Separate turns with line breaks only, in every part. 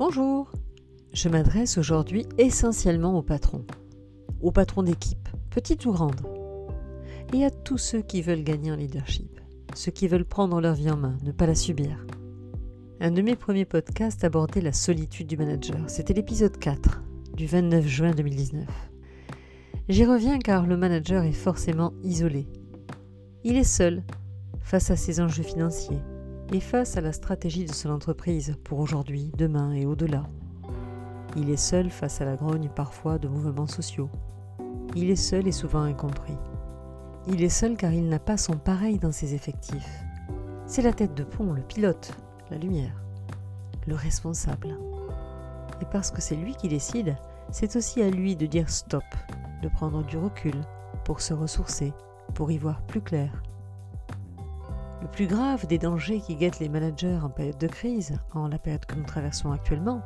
Bonjour, je m'adresse aujourd'hui essentiellement aux patrons, aux patrons d'équipe, petites ou grandes, et à tous ceux qui veulent gagner en leadership, ceux qui veulent prendre leur vie en main, ne pas la subir. Un de mes premiers podcasts abordait la solitude du manager, c'était l'épisode 4 du 29 juin 2019. J'y reviens car le manager est forcément isolé. Il est seul face à ses enjeux financiers et face à la stratégie de son entreprise pour aujourd'hui, demain et au-delà. Il est seul face à la grogne parfois de mouvements sociaux. Il est seul et souvent incompris. Il est seul car il n'a pas son pareil dans ses effectifs. C'est la tête de pont, le pilote, la lumière, le responsable. Et parce que c'est lui qui décide, c'est aussi à lui de dire stop, de prendre du recul pour se ressourcer, pour y voir plus clair. Le plus grave des dangers qui guettent les managers en période de crise, en la période que nous traversons actuellement,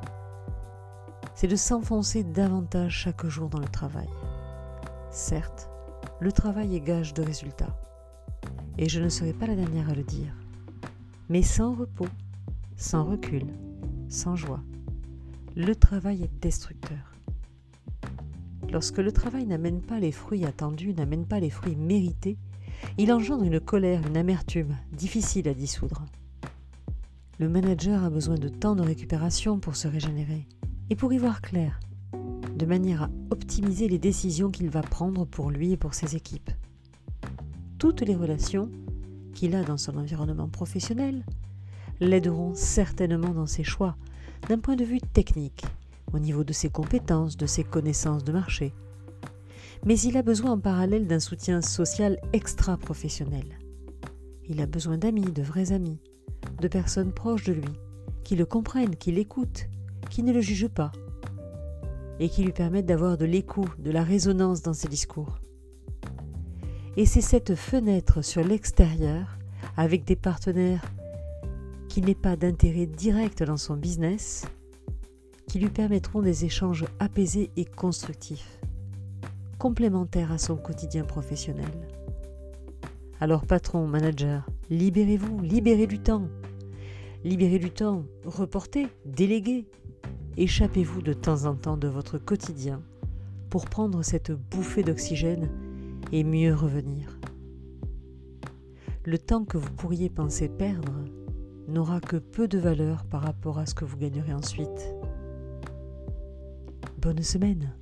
c'est de s'enfoncer davantage chaque jour dans le travail. Certes, le travail est gage de résultats, et je ne serai pas la dernière à le dire, mais sans repos, sans recul, sans joie, le travail est destructeur. Lorsque le travail n'amène pas les fruits attendus, n'amène pas les fruits mérités, il engendre une colère, une amertume, difficile à dissoudre. Le manager a besoin de temps de récupération pour se régénérer et pour y voir clair, de manière à optimiser les décisions qu'il va prendre pour lui et pour ses équipes. Toutes les relations qu'il a dans son environnement professionnel l'aideront certainement dans ses choix, d'un point de vue technique, au niveau de ses compétences, de ses connaissances de marché. Mais il a besoin en parallèle d'un soutien social extra-professionnel. Il a besoin d'amis, de vrais amis, de personnes proches de lui, qui le comprennent, qui l'écoutent, qui ne le jugent pas, et qui lui permettent d'avoir de l'écho, de la résonance dans ses discours. Et c'est cette fenêtre sur l'extérieur, avec des partenaires qui n'aient pas d'intérêt direct dans son business, qui lui permettront des échanges apaisés et constructifs, complémentaires à son quotidien professionnel. Alors patron, manager, libérez-vous, libérez du temps. Libérez du temps, reportez, déléguez. Échappez-vous de temps en temps de votre quotidien pour prendre cette bouffée d'oxygène et mieux revenir. Le temps que vous pourriez penser perdre n'aura que peu de valeur par rapport à ce que vous gagnerez ensuite. Bonne semaine